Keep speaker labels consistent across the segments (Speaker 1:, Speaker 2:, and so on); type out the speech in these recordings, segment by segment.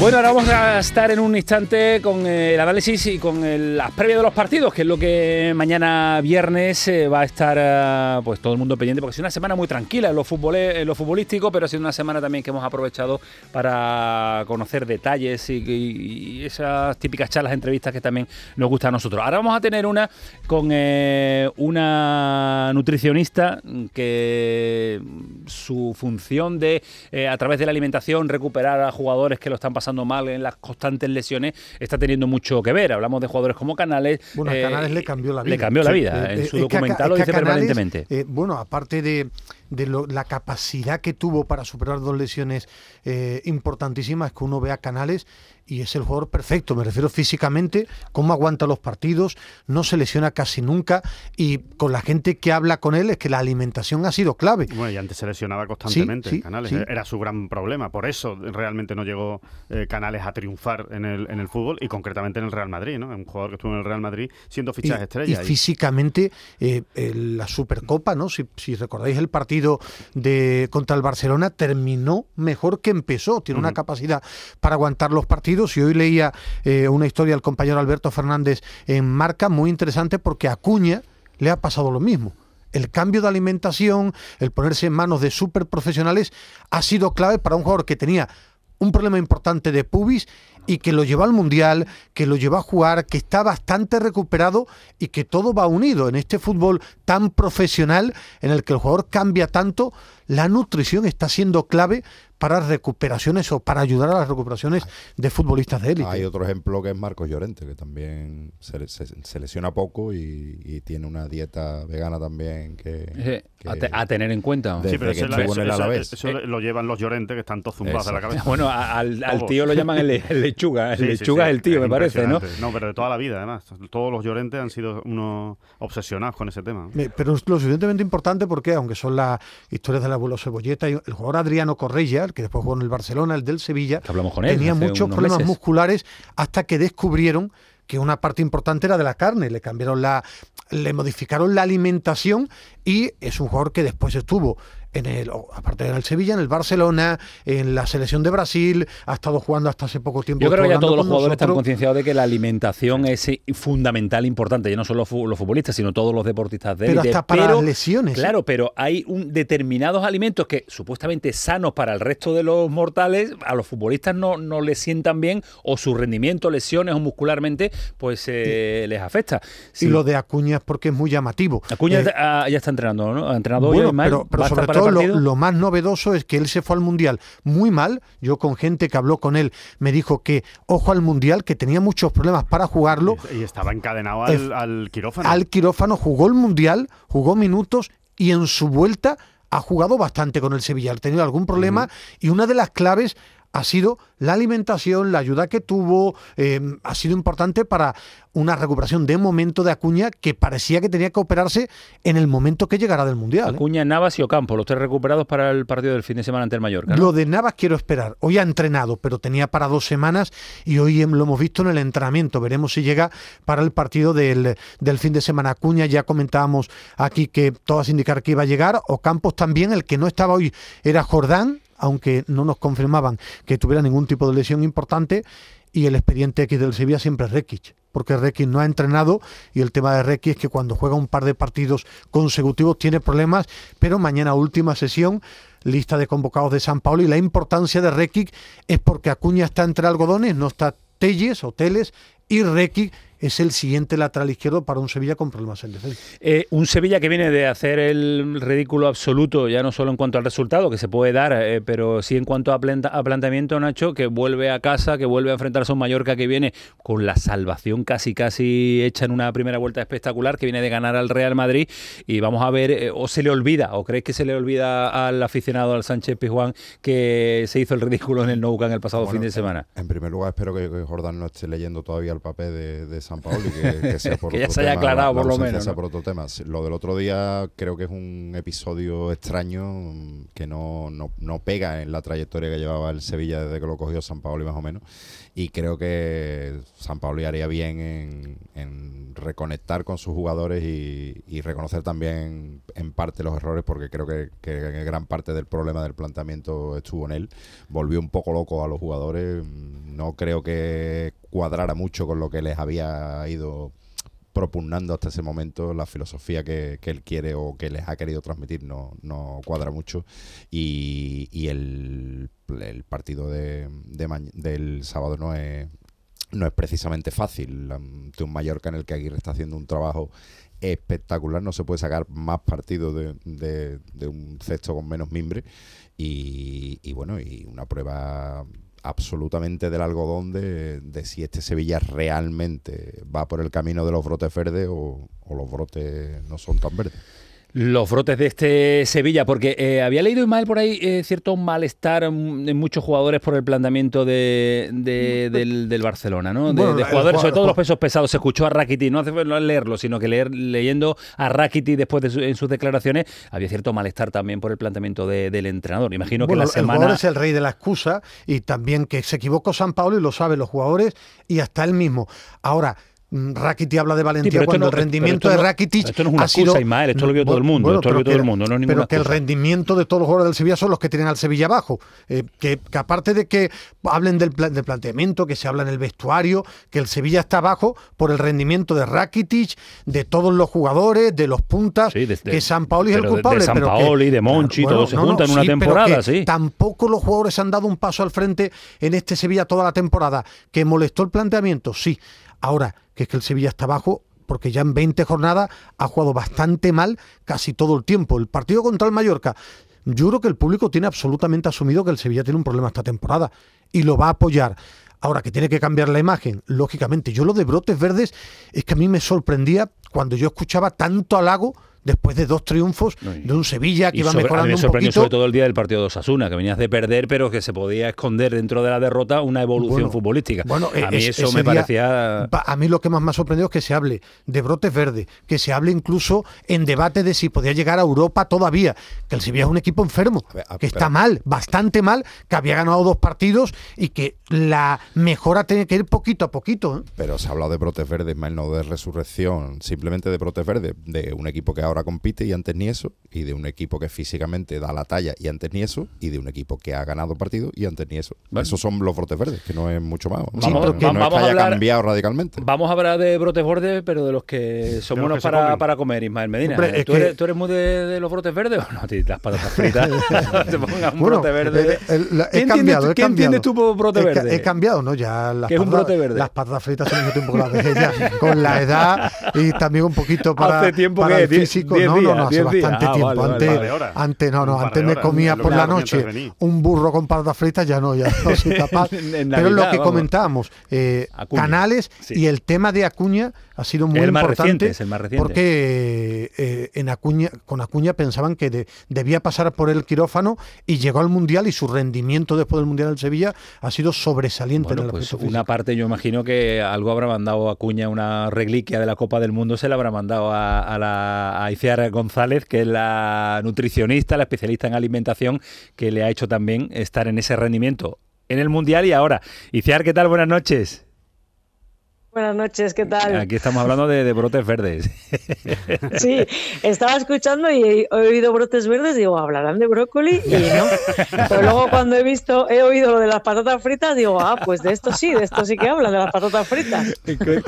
Speaker 1: Bueno, ahora vamos a estar en un instante con el análisis y con el, las previas de los partidos, que es lo que mañana viernes eh, va a estar eh, pues todo el mundo pendiente, porque es una semana muy tranquila en lo, en lo futbolístico, pero ha sido una semana también que hemos aprovechado para conocer detalles y, esas típicas charlas, entrevistas que también nos gustan a nosotros. Ahora vamos a tener una con eh, una nutricionista que su función de, a través de la alimentación, recuperar a jugadores que lo están pasando mal en las constantes lesiones está teniendo mucho que ver. Hablamos de jugadores como Canales.
Speaker 2: Bueno, a Canales le cambió la vida.
Speaker 1: Le cambió la vida. en su documental lo dice permanentemente.
Speaker 2: Eh, bueno, aparte de de la capacidad que tuvo para superar dos lesiones eh, importantísimas, que uno ve a Canales y es el jugador perfecto, me refiero físicamente, cómo aguanta los partidos, no se lesiona casi nunca y con la gente que habla con él es que la alimentación ha sido clave.
Speaker 3: Bueno, y antes se lesionaba constantemente Canales, era su gran problema, por eso realmente no llegó eh, Canales a triunfar en el, en el fútbol y concretamente en el Real Madrid, ¿no? Un jugador que estuvo en el Real Madrid siendo fichaje estrella.
Speaker 2: Y, físicamente eh, la Supercopa, ¿no? Si, si recordáis el partido de contra el Barcelona terminó mejor que empezó. Tiene una capacidad para aguantar los partidos. Y hoy leía eh, una historia del compañero Alberto Fernández en Marca muy interesante porque a Acuña le ha pasado lo mismo. El cambio de alimentación, el ponerse en manos de super profesionales, ha sido clave para un jugador que tenía un problema importante de pubis y que lo lleva al Mundial, que lo lleva a jugar, que está bastante recuperado y que todo va unido en este fútbol tan profesional en el que el jugador cambia tanto, la nutrición está siendo clave para recuperaciones o para ayudar a las recuperaciones de futbolistas de élite.
Speaker 4: Hay otro ejemplo que es Marcos Llorente, que también se, lesiona poco y, tiene una dieta vegana también que...
Speaker 1: a, tener en cuenta.
Speaker 3: Sí, pero eso, lo llevan los Llorentes que están todos zumbados de la cabeza.
Speaker 1: Bueno, al, tío lo llaman el, lechuga. El lechuga es el tío, me parece, ¿no?
Speaker 3: No, pero de toda la vida, además. Todos los Llorentes han sido unos obsesionados con ese tema.
Speaker 2: Pero es lo suficientemente importante porque, aunque son las historias del abuelo Cebolleta, el jugador Adriano Correia, que después jugó en el Barcelona, el del Sevilla, tenía muchos problemas musculares hasta que descubrieron que una parte importante era de la carne, le cambiaron la, le modificaron la alimentación y es un jugador que después estuvo en el, aparte en el Sevilla, en el Barcelona, en la selección de Brasil, ha estado jugando hasta hace poco tiempo.
Speaker 1: Yo creo que ya todos los jugadores están concienciados de que la alimentación es fundamental, importante, ya no solo los futbolistas, sino todos los deportistas de
Speaker 2: Pero hasta para las lesiones.
Speaker 1: ¿eh? Claro, pero hay un, determinados alimentos que supuestamente sanos para el resto de los mortales, a los futbolistas no, no les sientan bien o su rendimiento, lesiones o muscularmente, pues eh, les afecta.
Speaker 2: Y lo de Acuña es porque es muy llamativo.
Speaker 1: Acuña eh, ya está entrenando, ¿no? Ha entrenado
Speaker 2: bueno, pero, pero sobre todo lo, más novedoso es que él se fue al Mundial muy mal. Yo con gente que habló con él me dijo que ojo al Mundial, que tenía muchos problemas para jugarlo.
Speaker 3: Y estaba encadenado al, al quirófano.
Speaker 2: Al quirófano, jugó el Mundial, jugó minutos y en su vuelta ha jugado bastante con el Sevilla, ha tenido algún problema y una de las claves ha sido la alimentación, la ayuda que tuvo, eh, ha sido importante para una recuperación de momento de Acuña que parecía que tenía que operarse en el momento que llegara del Mundial.
Speaker 1: ¿eh? Acuña, Navas y Ocampo, los tres recuperados para el partido del fin de semana ante el Mallorca.
Speaker 2: Lo de Navas quiero esperar. Hoy ha entrenado, pero tenía para dos semanas y hoy lo hemos visto en el entrenamiento. Veremos si llega para el partido del, del fin de semana. Acuña, ya comentábamos aquí que todas indicar que iba a llegar. Ocampos también, el que no estaba hoy era Jordán, aunque no nos confirmaban que tuviera ningún tipo de lesión importante. Y el expediente X del Sevilla siempre es Rekic, porque Rekic no ha entrenado y el tema de Rekic es que cuando juega un par de partidos consecutivos tiene problemas, pero mañana última sesión, lista de convocados de San Paulo y la importancia de Rekic es porque Acuña está entre algodones, no está Telles o Teles y Rekic es el siguiente lateral izquierdo para un Sevilla con problemas en defensa.
Speaker 1: Eh, un Sevilla que viene de hacer el ridículo absoluto, ya no solo en cuanto al resultado, que se puede dar, eh, pero sí en cuanto a, planteamiento, Nacho, que vuelve a casa, que vuelve a enfrentarse a un Mallorca que viene con la salvación casi casi hecha en una primera vuelta espectacular, que viene de ganar al Real Madrid, y vamos a ver, eh, o se le olvida, o crees que se le olvida al aficionado, al Sánchez Pizjuán, que se hizo el ridículo en el Nou en el pasado fin de semana.
Speaker 4: En, primer lugar, espero que, Jordán no esté leyendo todavía el papel de, de San Paolo y que, sea por
Speaker 1: ya se haya aclarado por lo menos.
Speaker 4: por otro tema. Lo del otro día creo que es un episodio extraño mm, que no, no, pega en la trayectoria que llevaba el Sevilla desde que lo cogió San Paolo y más o menos. Y creo que San Paolo haría bien en, reconectar con sus jugadores y, reconocer también en parte los errores, porque creo que, gran parte del problema del planteamiento estuvo en él. Volvió un poco loco a los jugadores. No creo que cuadrara mucho con lo que les había ido propugnando hasta ese momento la filosofía que, él quiere o que les ha querido transmitir no, no cuadra mucho. Y, y el, el, partido de, del sábado no es, no es precisamente fácil. Un Mallorca en el que Aguirre está haciendo un trabajo espectacular, no se puede sacar más partido de, de, un cesto con menos mimbre. Y, y bueno, y una prueba absolutamente del algodón de, si este Sevilla realmente va por el camino de los brotes verdes o, o los brotes no son tan verdes
Speaker 1: los brotes de este Sevilla, porque eh, había leído mal por ahí eh, cierto malestar en muchos jugadores por el planteamiento de, del, Barcelona, ¿no? De, jugadores, sobre todo los pesos pesados. Se escuchó a Rakiti, no hace no leerlo, sino que leer, leyendo a Rakiti después de en sus declaraciones, había cierto malestar también por el planteamiento del entrenador. Imagino que la semana.
Speaker 2: El jugador es el rey de la excusa y también que se equivocó San Pablo y lo saben los jugadores y hasta él mismo. Ahora, Mm, Rakitic habla de valentía cuando el rendimiento de Rakitic
Speaker 1: esto no es una ha sido, esto lo vio todo el mundo, esto lo todo el mundo,
Speaker 2: Pero que el rendimiento de todos los jugadores del Sevilla son los que tienen al Sevilla abajo, eh, que, aparte de que hablen del, del, planteamiento, que se habla en el vestuario, que el Sevilla está abajo por el rendimiento de Rakitic, de todos los jugadores, de los puntas, que San Paoli es el culpable,
Speaker 1: de San Paoli, de Monchi, todos se juntan en una temporada, sí.
Speaker 2: Tampoco los jugadores han dado un paso al frente en este Sevilla toda la temporada, que molestó el planteamiento, sí. Ahora, que es que el Sevilla está abajo porque ya en 20 jornadas ha jugado bastante mal casi todo el tiempo. El partido contra el Mallorca, yo creo que el público tiene absolutamente asumido que el Sevilla tiene un problema esta temporada y lo va a apoyar. Ahora que tiene que cambiar la imagen, lógicamente. Yo lo de brotes verdes es que a mí me sorprendía cuando yo escuchaba tanto halago después de dos triunfos de un Sevilla que iba mejorando a mí me sorprendió
Speaker 1: sobre todo el día del partido de Osasuna, que venías de perder, pero que se podía esconder dentro de la derrota una evolución futbolística. Bueno, a mí eso me parecía...
Speaker 2: A mí lo que más me ha sorprendido es que se hable de brotes verdes, que se hable incluso en debate de si podía llegar a Europa todavía, que el Sevilla es un equipo enfermo, que está mal, bastante mal, que había ganado dos partidos y que la mejora tiene que ir poquito a poquito. ¿eh?
Speaker 4: Pero se ha hablado de brotes verdes, más no de resurrección, simplemente de brotes verdes, de un equipo que ahora compite y antes ni eso, y de un equipo que físicamente da la talla y antes ni eso, y de un equipo que ha ganado partido y antes ni eso. Esos son los brotes verdes, que no es mucho más.
Speaker 1: vamos,
Speaker 4: que
Speaker 1: no haya
Speaker 4: cambiado radicalmente.
Speaker 1: Vamos a hablar de brotes verdes, pero de los que son buenos para, para, comer, Ismael Medina. ¿Tú, eres, ¿Tú, eres, muy de, los brotes verdes o no? Las patatas fritas te pongan un brote verde.
Speaker 2: He cambiado,
Speaker 1: ¿Qué entiendes tú por brote verde?
Speaker 2: He cambiado, ¿no? Ya
Speaker 1: las, es un brote verde?
Speaker 2: las patatas fritas son un tiempo con la edad y también un poquito para,
Speaker 1: Hace tiempo
Speaker 2: para
Speaker 1: que
Speaker 2: el físico no, no, no, hace bastante ah, tiempo. antes, no, no, antes me comía por la noche un burro con patatas fritas, ya no, ya no soy capaz. Pero es lo que comentábamos, eh, Canales y el tema de Acuña ha sido muy importante porque eh, en Acuña, con Acuña pensaban que debía pasar por el quirófano y llegó al Mundial y su rendimiento después del Mundial del Sevilla ha sido sobresaliente en el
Speaker 1: pues Una parte, yo imagino que algo habrá mandado Acuña, una reliquia de la Copa del Mundo, se la habrá mandado a, a la a González, que es la nutricionista, la especialista en alimentación, que le ha hecho también estar en ese rendimiento en el Mundial y ahora. Iciar, ¿qué tal? Buenas noches.
Speaker 5: Buenas noches, ¿qué tal?
Speaker 1: Aquí estamos hablando de, brotes verdes.
Speaker 5: Sí, estaba escuchando y he oído brotes verdes, digo, hablarán de brócoli y no. Pero luego cuando he visto, he oído lo de las patatas fritas, digo, ah, pues de esto sí, de esto sí que hablan, de las patatas fritas.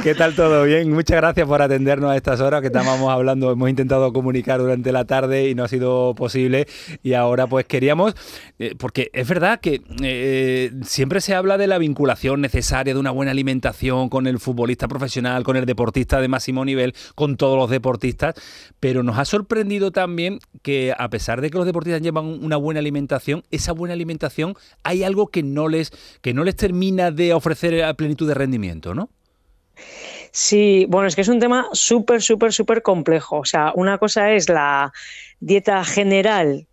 Speaker 1: ¿Qué tal todo? Bien, muchas gracias por atendernos a estas horas que estábamos hablando, hemos intentado comunicar durante la tarde y no ha sido posible. Y ahora pues queríamos, eh, porque es verdad que eh, siempre se habla de la vinculación necesaria de una buena alimentación con el fútbol futbolista profesional, con el deportista de máximo nivel, con todos los deportistas, pero nos ha sorprendido también que a pesar de que los deportistas llevan una buena alimentación, esa buena alimentación hay algo que no les, que no les termina de ofrecer a plenitud de rendimiento, ¿no?
Speaker 5: Sí, bueno, es que es un tema súper, súper, súper complejo. O sea, una cosa es la dieta general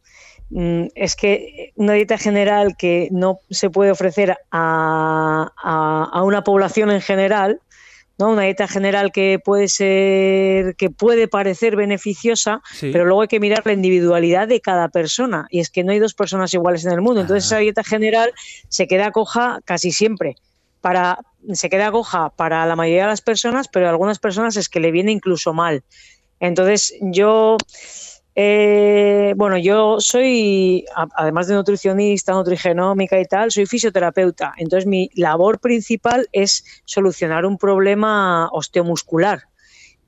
Speaker 5: es que una dieta general que no se puede ofrecer a, una población en general, ¿no? Una dieta general que puede ser, que puede parecer beneficiosa, pero luego hay que mirar la individualidad de cada persona. Y es que no hay dos personas iguales en el mundo. Entonces esa dieta general se queda coja casi siempre. Para, se queda coja para la mayoría de las personas, pero a algunas personas es que le viene incluso mal. Entonces yo Eh, bueno, yo soy, además de nutricionista, nutrigenómica y tal, soy fisioterapeuta. Entonces, mi labor principal es solucionar un problema osteomuscular.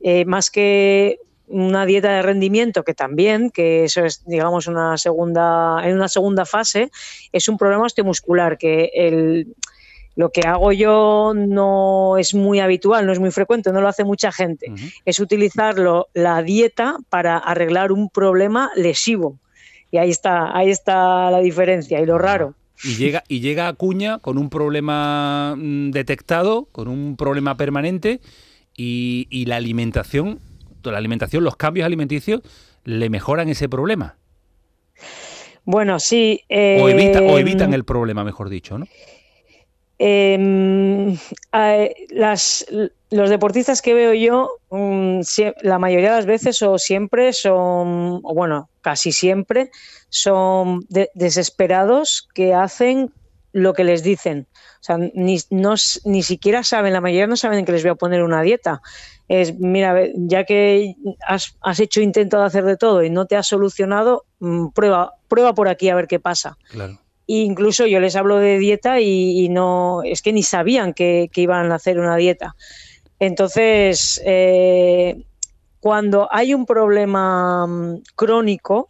Speaker 5: Eh, más que una dieta de rendimiento que también, que eso es, digamos, una segunda, en una segunda fase, es un problema osteomuscular, que el, lo que hago yo no es muy habitual, no es muy frecuente, no lo hace mucha gente. Es utilizarlo, la dieta para arreglar un problema lesivo. Y ahí está, ahí está la diferencia y lo raro.
Speaker 1: Y llega, y llega Acuña con un problema mm, detectado, con un problema permanente, y, y la alimentación la alimentación, los cambios alimenticios, le mejoran ese problema.
Speaker 5: Bueno, sí.
Speaker 1: o, em, evitan el problema, mejor dicho, ¿no?
Speaker 5: Em, los deportistas que veo yo, mm, la mayoría de las veces o siempre son, o bueno, casi siempre, son desesperados que hacen lo que les dicen. O sea, ni, ni siquiera saben, la mayoría no saben que les voy a poner una dieta es, mira, ya que has, hecho intento de hacer de todo y no te has solucionado, mm, prueba, prueba por aquí a ver qué pasa. Claro. Incluso yo les hablo de dieta y, no, es que ni sabían que, iban a hacer una dieta. Entonces, eh, cuando hay un problema mm, crónico,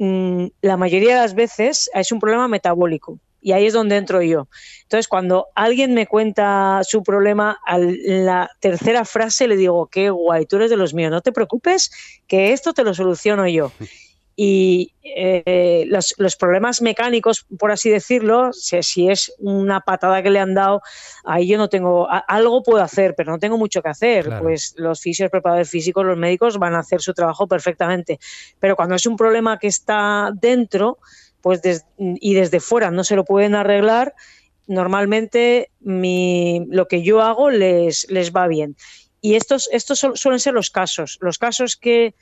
Speaker 5: mm, la mayoría de las veces es un problema metabólico y ahí es donde entro yo. Entonces, cuando alguien me cuenta su problema, a la tercera frase le digo, qué guay, tú eres de los míos, no te preocupes, que esto te lo soluciono yo. Y eh, los, problemas mecánicos, por así decirlo, si, es una patada que le han dado, ahí yo no tengo, algo puedo hacer, pero no tengo mucho que hacer. Pues los fisios, preparadores físicos, los médicos van a hacer su trabajo perfectamente. Pero cuando es un problema que está dentro, pues y desde fuera no se lo pueden arreglar, normalmente lo que yo hago les, les va bien. Y estos, estos suelen ser los casos. Los casos que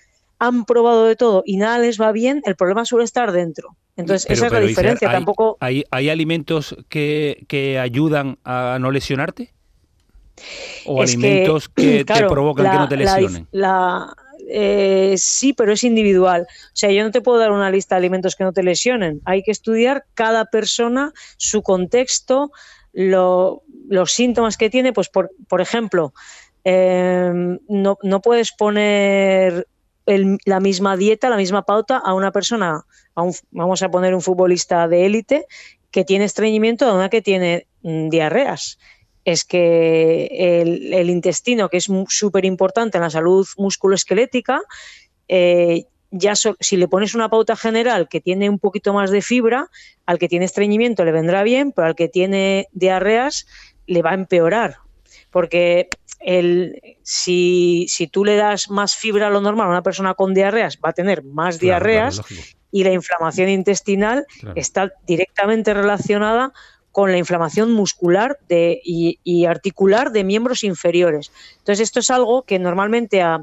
Speaker 5: han probado de todo y nada les va bien, el problema suele estar dentro. Entonces, esa es la diferencia.
Speaker 1: ¿hay,
Speaker 5: Tampoco...
Speaker 1: ¿hay, alimentos que, ayudan a no lesionarte? ¿O alimentos que, te provocan que no te lesionen?
Speaker 5: La, eh, sí, pero es individual. O sea, yo no te puedo dar una lista de alimentos que no te lesionen. Hay que estudiar cada persona, su contexto, los síntomas que tiene. Pues, por, ejemplo, em, no, puedes poner la misma dieta, la misma pauta a una persona, vamos a poner un futbolista de élite que tiene estreñimiento a una que tiene mm, diarreas es que el, intestino, que es súper importante en la salud musculoesquelética, eh, ya si le pones una pauta general que tiene un poquito más de fibra, al que tiene estreñimiento le vendrá bien, pero al que tiene diarreas le va a empeorar. Porque el, si, tú le das más fibra a lo normal a una persona con diarreas, va a tener más diarreas y la inflamación intestinal está directamente relacionada con la inflamación muscular de, y, articular de miembros inferiores. Entonces, esto es algo que normalmente a,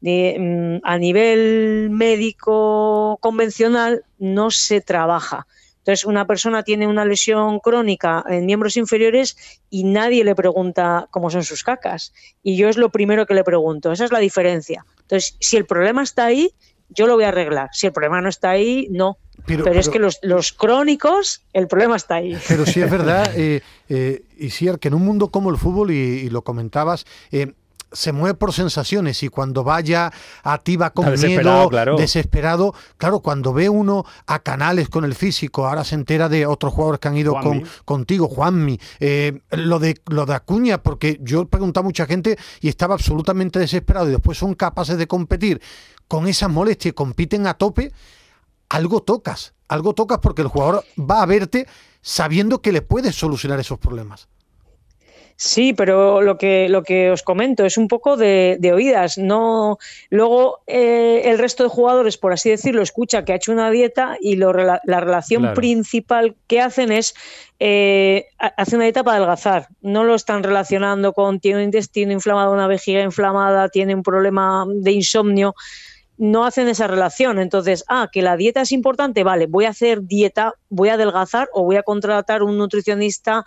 Speaker 5: mm, a nivel médico convencional no se trabaja. Entonces, una persona tiene una lesión crónica en miembros inferiores y nadie le pregunta cómo son sus cacas. Y yo es lo primero que le pregunto. Esa es la diferencia. Entonces, si el problema está ahí, yo lo voy a arreglar. Si el problema no está ahí, no. Pero, es que los, los, crónicos, el problema está ahí.
Speaker 2: Pero sí es verdad, eh, eh, que en un mundo como el fútbol, y, lo comentabas, eh, se mueve por sensaciones y cuando vaya a ti va con miedo, desesperado. Claro, cuando ve uno a Canales con el físico, ahora se entera de otros jugadores que han ido con, contigo, Juanmi, eh, lo, de, lo de Acuña, porque yo he preguntado a mucha gente y estaba absolutamente desesperado y después son capaces de competir con esas molestias compiten a tope algo tocas, algo tocas porque el jugador va a verte sabiendo que le puedes solucionar esos problemas.
Speaker 5: Sí, pero lo que, lo que os comento es un poco de, oídas. No, luego eh, el resto de jugadores, por así decirlo, escucha que ha hecho una dieta y lo, la, relación principal que hacen es eh, hacer una dieta para adelgazar. No lo están relacionando con tiene un intestino inflamado, una vejiga inflamada, tiene un problema de insomnio no hacen esa relación. Entonces, ah, que la dieta es importante, vale, voy a hacer dieta, voy a adelgazar o voy a contratar un nutricionista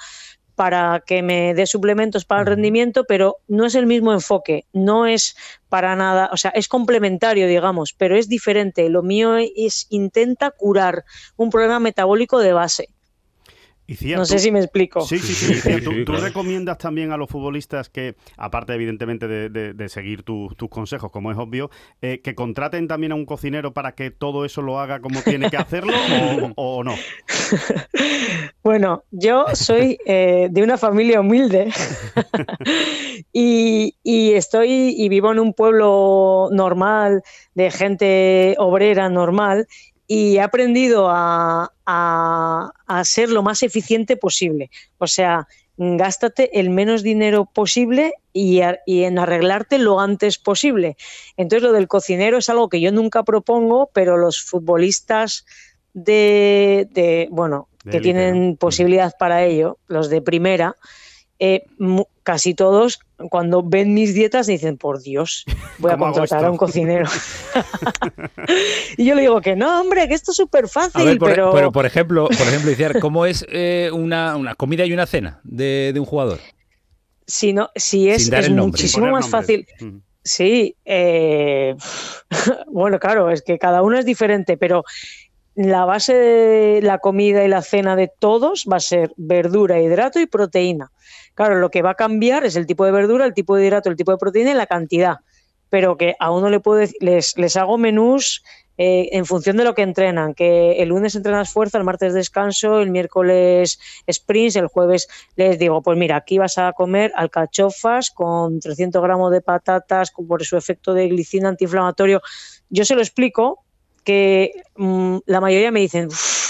Speaker 5: para que me dé suplementos para el rendimiento, pero no es el mismo enfoque, no es para nada, o sea, es complementario, digamos, pero es diferente. Lo mío es intenta curar un problema metabólico de base no sé si me explico.
Speaker 3: Sí, sí, sí. ¿Tú, recomiendas también a los futbolistas que, aparte evidentemente de, seguir tus consejos, como es obvio, eh, que contraten también a un cocinero para que todo eso lo haga como tiene que hacerlo o, no?
Speaker 5: Bueno, yo soy eh, de una familia humilde y, y estoy y vivo en un pueblo normal de gente obrera normal y he aprendido a, ser lo más eficiente posible. O sea, gástate el menos dinero posible y, en arreglarte lo antes posible. Entonces, lo del cocinero es algo que yo nunca propongo, pero los futbolistas de, bueno, que tienen posibilidad para ello, los de primera, eh, casi todos cuando ven mis dietas dicen, por Dios, voy a contratar a un cocinero. y yo le digo que no, hombre, que esto es súper fácil,
Speaker 1: por,
Speaker 5: pero...
Speaker 1: pero... por ejemplo, por ejemplo, ¿cómo es eh, una, comida y una cena de, un jugador?
Speaker 5: Si, no, si es, es muchísimo más fácil. Sí, eh, bueno, claro, es que cada uno es diferente, pero la base de la comida y la cena de todos va a ser verdura, hidrato y proteína. Claro, lo que va a cambiar es el tipo de verdura, el tipo de hidrato, el tipo de proteína y la cantidad. Pero que a uno le puedo decir, les, les hago menús eh, en función de lo que entrenan, que el lunes entrenas fuerza, el martes descanso, el miércoles sprints, el jueves les digo, pues mira, aquí vas a comer alcachofas con 300 gramos de patatas por su efecto de glicina antiinflamatorio. Yo se lo explico, que mm, la mayoría me dicen,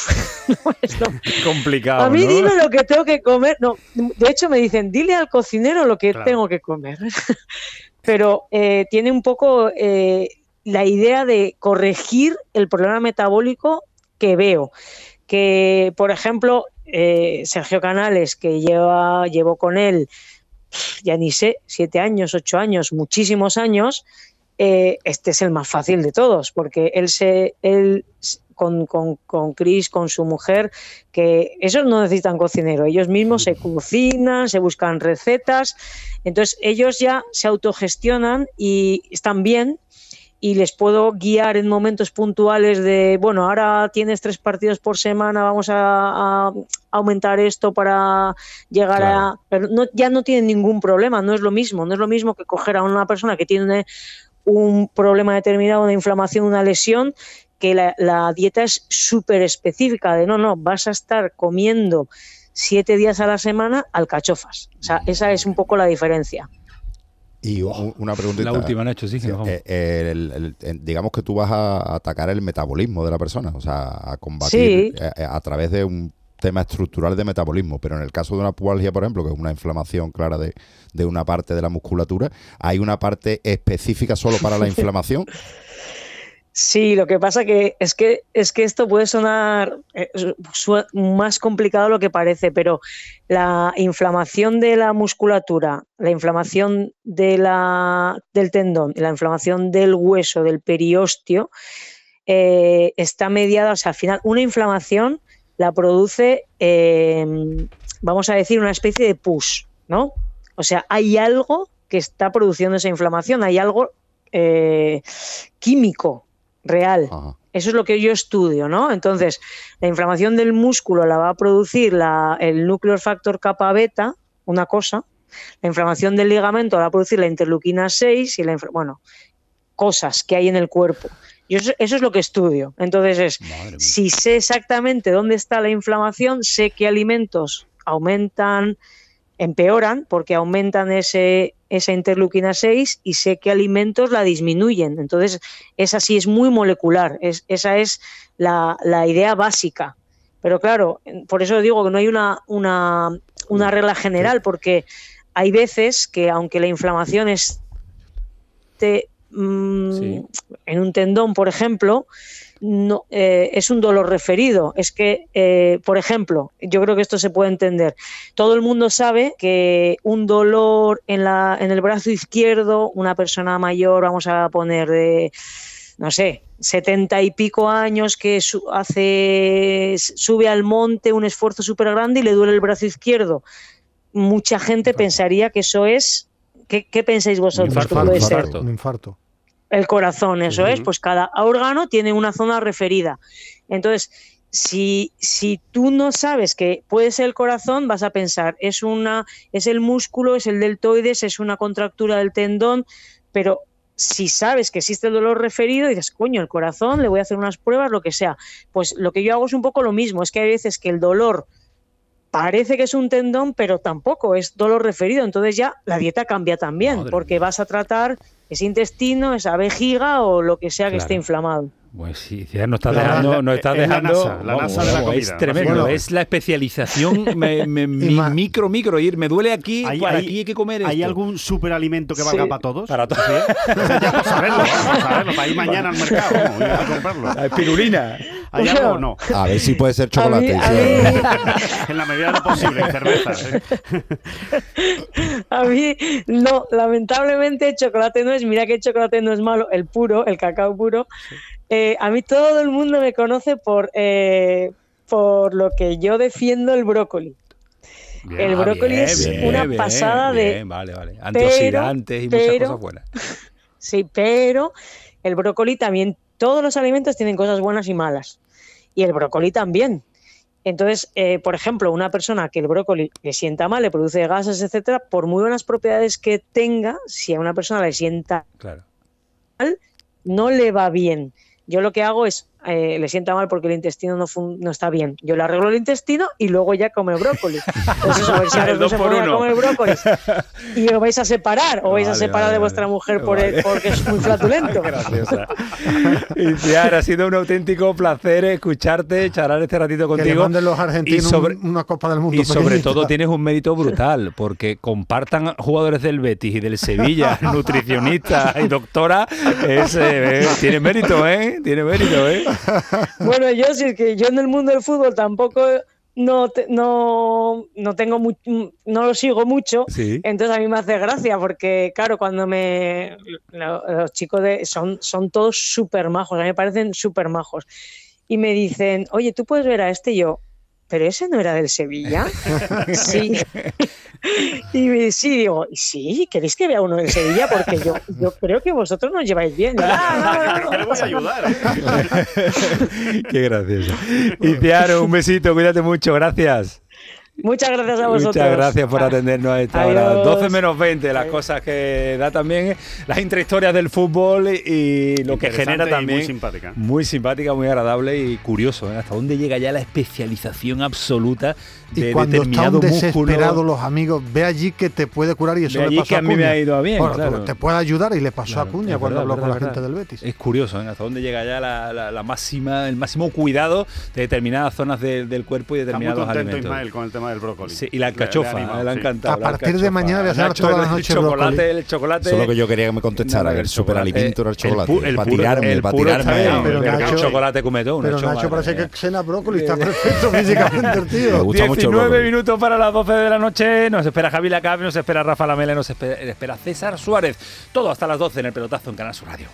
Speaker 1: complicado.
Speaker 5: A mí dime lo que tengo que comer. No, de hecho me dicen, dile al cocinero lo que tengo que comer. Pero eh, tiene un poco eh, la idea de corregir el problema metabólico que veo. Que, por ejemplo, eh, Sergio Canales, que lleva, llevó con él, ya ni sé, siete años, ocho años, muchísimos años, este es el más fácil de todos, porque él se, él con, con, con Chris, con su mujer, que ellos no necesitan cocinero, ellos mismos se cocinan, se buscan recetas, entonces ellos ya se autogestionan y están bien y les puedo guiar en momentos puntuales de, bueno, ahora tienes tres partidos por semana, vamos a, aumentar esto para llegar a... Pero no, ya no tienen ningún problema, no es lo mismo, no es lo mismo que coger a una persona que tiene un problema determinado, una inflamación, una lesión, que la, dieta es súper específica, de no, no, vas a estar comiendo siete días a la semana alcachofas. O sea, esa es un poco la diferediferencia.
Speaker 4: Y una pregunta.
Speaker 1: La última, Nacho, sí.
Speaker 4: Eh, digamos que tú vas a atacar el metabolismo de la persona, o sea, a combatir eh, eh, a, través de un tema estructural de metabolismo, pero en el caso de una pubalgia, por ejemplo, que es una inflamación clara de, de una parte de la musculatura, ¿hay una parte específica solo para la inflamación?
Speaker 5: Sí, lo que pasa que es que es que esto puede sonar eh, más complicado de lo que parece, pero la inflamación de la musculatura, la inflamación de la, del tendón y la inflamación del hueso, del periósteo, eh, está mediada, o sea, al final una inflamación la produce, em, vamos a decir, una especie de pus, ¿no? O sea, hay algo que está produciendo esa inflamación, hay algo eh, químico real. Eso es lo que yo estudio, ¿no? Entonces, la inflamación del músculo la va a producir la, el nuclear factor kappa beta, una cosa. La inflamación del ligamento la va a producir la interleuquina 6 y la bueno, cosas que hay en el cuerpo. Yo eso, es lo que estudio. Entonces es, si sé exactamente dónde está la inflamación, sé qué alimentos aumentan, empeoran, porque aumentan ese, esa interleuquina 6 y sé qué alimentos la disminuyen. Entonces, esa sí es muy molecular, es, esa es la, idea básica. Pero claro, por eso digo que no hay una, una, una regla general, porque hay veces que aunque la inflamación esté mm, en un tendón, por ejemplo, no, eh, es un dolor referido. Es que, eh, por ejemplo, yo creo que esto se puede entender. Todo el mundo sabe que un dolor en, la, en el brazo izquierdo, una persona mayor, vamos a poner de, no sé, setenta y pico años que hace, sube al monte un esfuerzo súper grande y le duele el brazo izquierdo. mucha gente pensaría que eso es. ¿Qué, qué pensáis vosotros?
Speaker 1: infarto,
Speaker 5: que puede
Speaker 1: un
Speaker 5: ser?
Speaker 1: infarto.
Speaker 2: Un infarto.
Speaker 5: El corazón, eso es, pues cada órgano tiene una zona referida. Entonces, si, si tú no sabes que puede ser el corazón, vas a pensar, es una, es el músculo, es el deltoides, es una contractura del tendón, pero si sabes que existe el dolor referido, dices, coño, el corazón, le voy a hacer unas pruebas, lo que sea. Pues lo que yo hago es un poco lo mismo, es que hay veces que el dolor parece que es un tendón, pero tampoco es dolor referido. Entonces ya la dieta cambia también,
Speaker 1: Madre
Speaker 5: porque
Speaker 1: mía.
Speaker 5: vas a tratar ese intestino, esa vejiga o lo que sea que
Speaker 1: Claro.
Speaker 5: esté inflamado.
Speaker 1: Pues sí, ya no estás
Speaker 2: La-
Speaker 1: dejando,
Speaker 3: la-
Speaker 1: no estás
Speaker 3: es la
Speaker 1: dejando.
Speaker 3: NASA, la NASA de la
Speaker 1: es tremendo, es la especialización, me- me- mi- micro, micro, ir, me duele aquí,
Speaker 3: ¿Hay-
Speaker 1: para
Speaker 3: hay-
Speaker 1: aquí hay que comer
Speaker 3: ¿Hay
Speaker 1: esto.
Speaker 3: algún superalimento que valga
Speaker 5: Sí.
Speaker 3: para todos?
Speaker 1: Para todos.
Speaker 3: O sea, ya para saberlo, para saberlo, para ir mañana al mercado, a comprarlo.
Speaker 1: La espirulina.
Speaker 3: ¿Hay algo o no?
Speaker 4: A ver si puede ser
Speaker 5: A mí-
Speaker 4: chocolate.
Speaker 5: a
Speaker 4: sí.
Speaker 5: mí-
Speaker 3: En la medida de lo posible, cerveza. ¿eh?
Speaker 5: A mí, no, lamentablemente el chocolate no es, mira que el chocolate no es malo, el puro, el cacao puro. Eh, a mí todo el mundo me conoce por, eh, por lo que yo defiendo el brócoli. El brócoli
Speaker 1: bien,
Speaker 5: es
Speaker 1: bien,
Speaker 5: una
Speaker 1: bien,
Speaker 5: pasada de-
Speaker 1: bien, Vale, vale. Antioxidantes y muchas
Speaker 5: pero-
Speaker 1: cosas buenas.
Speaker 5: Sí, pero el brócoli también, todos los alimentos tienen cosas buenas y malas. Y el brócoli también. Entonces, eh, por ejemplo, una persona que el brócoli le sienta mal, le produce gases, etcétera, por muy buenas propiedades que tenga, si a una persona le sienta
Speaker 1: Claro.
Speaker 5: no le va bien. Yo lo que hago es, eh, le sienta mal porque el intestino no, fun- no está bien. Yo le arreglo el intestino y luego ya come brócoli. Pues eso, a ver si ahora
Speaker 1: El
Speaker 5: no se a comer brócoli. Y os vais a separar, o vais a separar
Speaker 1: vale,
Speaker 5: de vuestra mujer por el- porque es muy flatulento.
Speaker 1: Graciosa. Iciar, ha sido un auténtico placer escucharte, charlar este ratito contigo.
Speaker 2: manden los argentinos
Speaker 1: y sobre-
Speaker 2: un- una Copa del Mundo.
Speaker 1: Y sobre
Speaker 2: pequeñita.
Speaker 1: todo tienes un mérito brutal, porque compartan jugadores del Betis y del Sevilla, nutricionista y doctora, es, eh, eh, tiene mérito, ¿eh? Tiene mérito, ¿eh?
Speaker 5: Bueno, yo sí es que yo en el mundo del fútbol tampoco no, te- no, no tengo mu- no lo sigo mucho.
Speaker 1: Sí.
Speaker 5: Entonces a mí me hace gracia porque, claro, cuando me... lo- Los chicos de, son, son todos súper majos, a mí me parecen súper majos. Y me dicen, oye, tú puedes ver a este y yo, pero ese no era del Sevilla. sí. y me- sí, digo, sí, ¿queréis que vea uno del Sevilla? Porque yo, yo creo que vosotros nos lleváis bien. "Ah, no, no, no,
Speaker 3: Que le
Speaker 5: no
Speaker 3: voy a
Speaker 5: pasa nada".
Speaker 3: ayudar. ¿eh?
Speaker 1: Qué gracioso. Iciar, un besito, cuídate mucho, gracias.
Speaker 5: Muchas gracias a vosotros.
Speaker 1: Muchas gracias por atendernos a esta
Speaker 5: Adiós.
Speaker 1: hora. 12 menos 20, las cosas que da también las intrahistorias del fútbol y lo que genera también.
Speaker 3: muy simpática.
Speaker 1: Muy simpática, muy agradable y curioso. ¿eh? Hasta dónde llega ya la especialización absoluta de
Speaker 2: Y cuando
Speaker 1: determinado
Speaker 2: están
Speaker 1: músculo.
Speaker 2: desesperados los amigos, ve allí que te puede curar y eso
Speaker 1: Ve
Speaker 2: le
Speaker 1: allí
Speaker 2: pasó
Speaker 1: que a mí me ha ido bien,
Speaker 2: Bueno,
Speaker 1: claro.
Speaker 2: Te puede ayudar y le pasó
Speaker 1: Claro,
Speaker 2: a Acuña
Speaker 1: es
Speaker 2: cuando
Speaker 1: verdad,
Speaker 2: habló con la gente del Betis.
Speaker 1: Es curioso, ¿eh? hasta dónde llega ya la, la- la máxima, el máximo cuidado de determinadas zonas de- del cuerpo y
Speaker 3: Está muy
Speaker 1: determinados
Speaker 3: contento
Speaker 1: alimentos.
Speaker 3: Ismael con el tema del brócoli.
Speaker 1: Sí, y la
Speaker 3: Le- le
Speaker 1: alcachofa, le ha
Speaker 3: sí.
Speaker 1: encantado.
Speaker 2: A partir de mañana voy a cenar toda la
Speaker 1: el
Speaker 2: noche
Speaker 1: chocolate,
Speaker 2: brócoli.
Speaker 1: el chocolate.
Speaker 4: Eso es lo que yo quería que me contestara, que el superalimento era el chocolate.
Speaker 1: pu- el
Speaker 4: para tirarme,
Speaker 1: el
Speaker 4: para tirarme.
Speaker 2: Pero Nacho-
Speaker 1: el chocolate come todo.
Speaker 2: Pero
Speaker 1: Nacho,
Speaker 2: parece que cena brócoli, está perfecto físicamente el
Speaker 4: Me
Speaker 2: tío.
Speaker 4: gusta mucho el
Speaker 1: 19
Speaker 4: brócoli.
Speaker 1: minutos para las 12 de la noche. Nos espera Javi Lacabe, nos espera Rafa Lamela, nos espera, espera César Suárez. Todo hasta las 12 en el pelotazo en Canal Sur Radio.